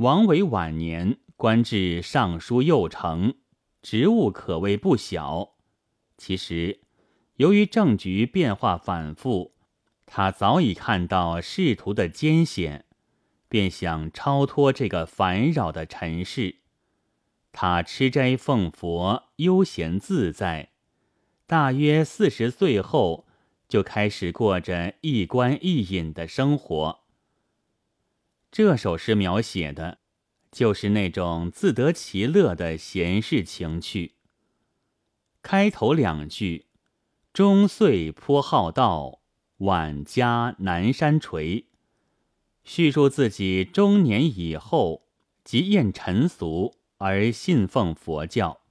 王维晚年官至尚书右丞。职务可谓不小。其实，由于政局变化反复，他早已看到仕途的艰险，便想超脱这个烦扰的尘世。他吃斋奉佛，悠闲自在。大约四十岁后，就开始过着一官一隐的生活。这首诗描写的。就是那种自得其乐的闲适情趣。开头两句：“中岁颇好道，晚家南山陲。”叙述自己中年以后，即厌尘俗而信奉佛教。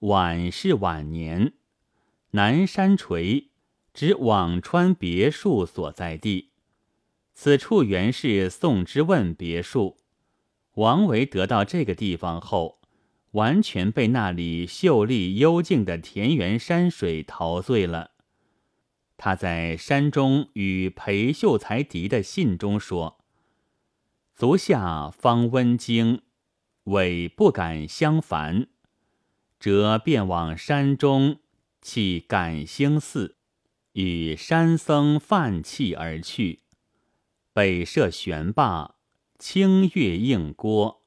晚是晚年，南山陲指辋川别墅所在地。此处原是宋之问别墅。王维得到这个地方后，完全被那里秀丽幽静的田园山水陶醉了。他在山中与裴秀才迪的信中说：“足下方温经，委不敢相烦，则便往山中弃感兴寺，与山僧泛气而去。北设悬坝。”清月映郭，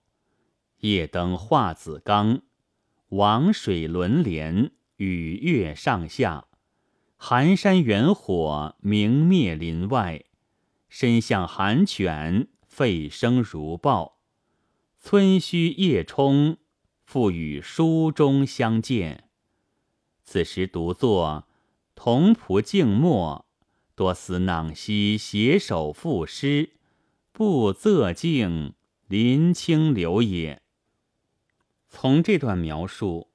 夜灯画子冈，王水轮连，雨月上下。寒山远火明灭林外，身向寒犬，吠声如豹。村墟夜冲，复与书中相见。此时独坐，同仆静默，多思囊兮携手赋诗。不仄静，临清流也。从这段描述，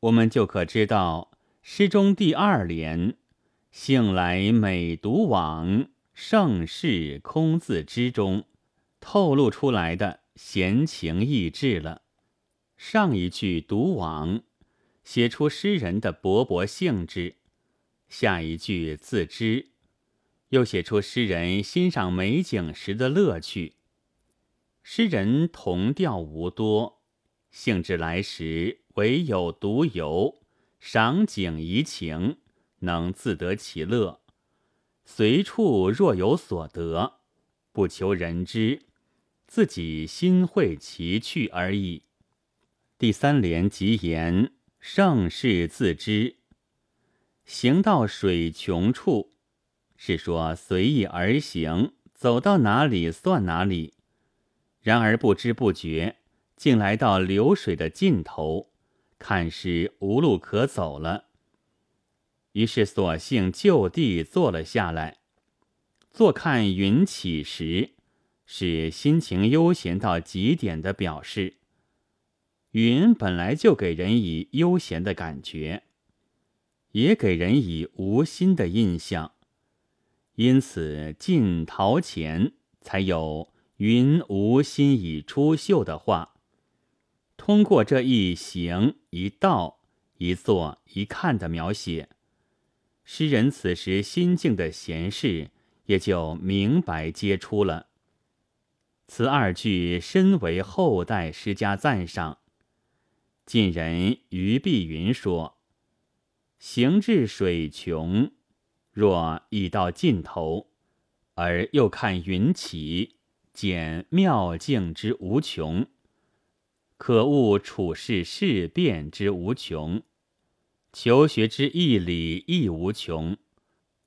我们就可知道诗中第二联“兴来每独往，盛世空自知”中透露出来的闲情逸致了。上一句“独往”写出诗人的勃勃兴致，下一句“自知”。又写出诗人欣赏美景时的乐趣。诗人同调无多，兴致来时唯有独游，赏景怡情，能自得其乐。随处若有所得，不求人知，自己心会其趣而已。第三联即言盛世自知，行到水穷处。是说随意而行，走到哪里算哪里。然而不知不觉，竟来到流水的尽头，看是无路可走了。于是索性就地坐了下来。坐看云起时，是心情悠闲到极点的表示。云本来就给人以悠闲的感觉，也给人以无心的印象。因此，晋陶潜才有“云无心以出岫”的话。通过这一行一道、一坐一看的描写，诗人此时心境的闲适也就明白皆出了。此二句深为后代诗家赞赏。晋人于碧云说：“行至水穷。”若已到尽头，而又看云起，见妙境之无穷，可悟处世事变之无穷，求学之义理亦无穷。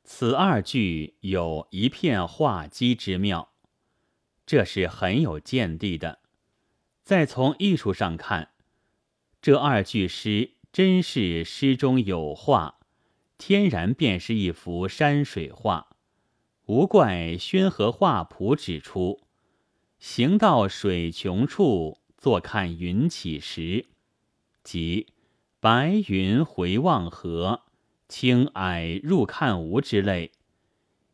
此二句有一片画机之妙，这是很有见地的。再从艺术上看，这二句诗真是诗中有画。天然便是一幅山水画，无怪宣和画谱指出，行到水穷处，坐看云起时，即白云回望河，青霭入看无之类，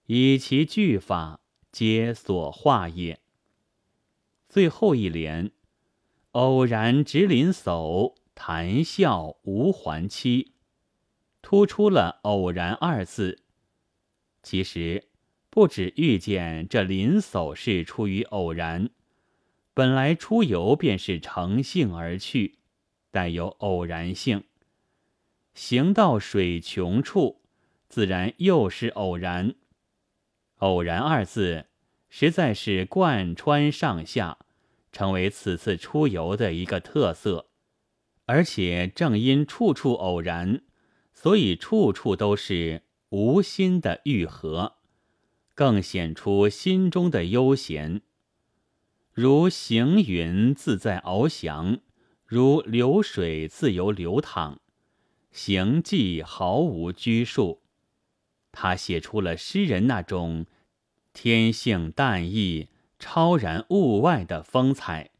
以其句法，皆所画也。最后一联，偶然值林叟，谈笑无还期，突出了“偶然”二字。其实。不止遇见这林叟是出于偶然，本来出游便是乘兴而去，带有偶然性。行到水穷处，自然又是偶然。偶然二字实在是贯穿上下，成为此次出游的一个特色。而且正因处处偶然，所以处处都是无心的愈合。更显出心中的悠闲，如行云自在翱翔，如流水自由流淌，行迹毫无拘束。他写出了诗人那种天性淡逸、超然物外的风采，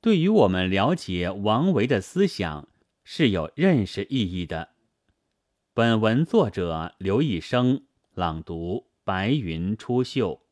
对于我们了解王维的思想是有认识意义的。本文作者刘一生朗读。白云出岫。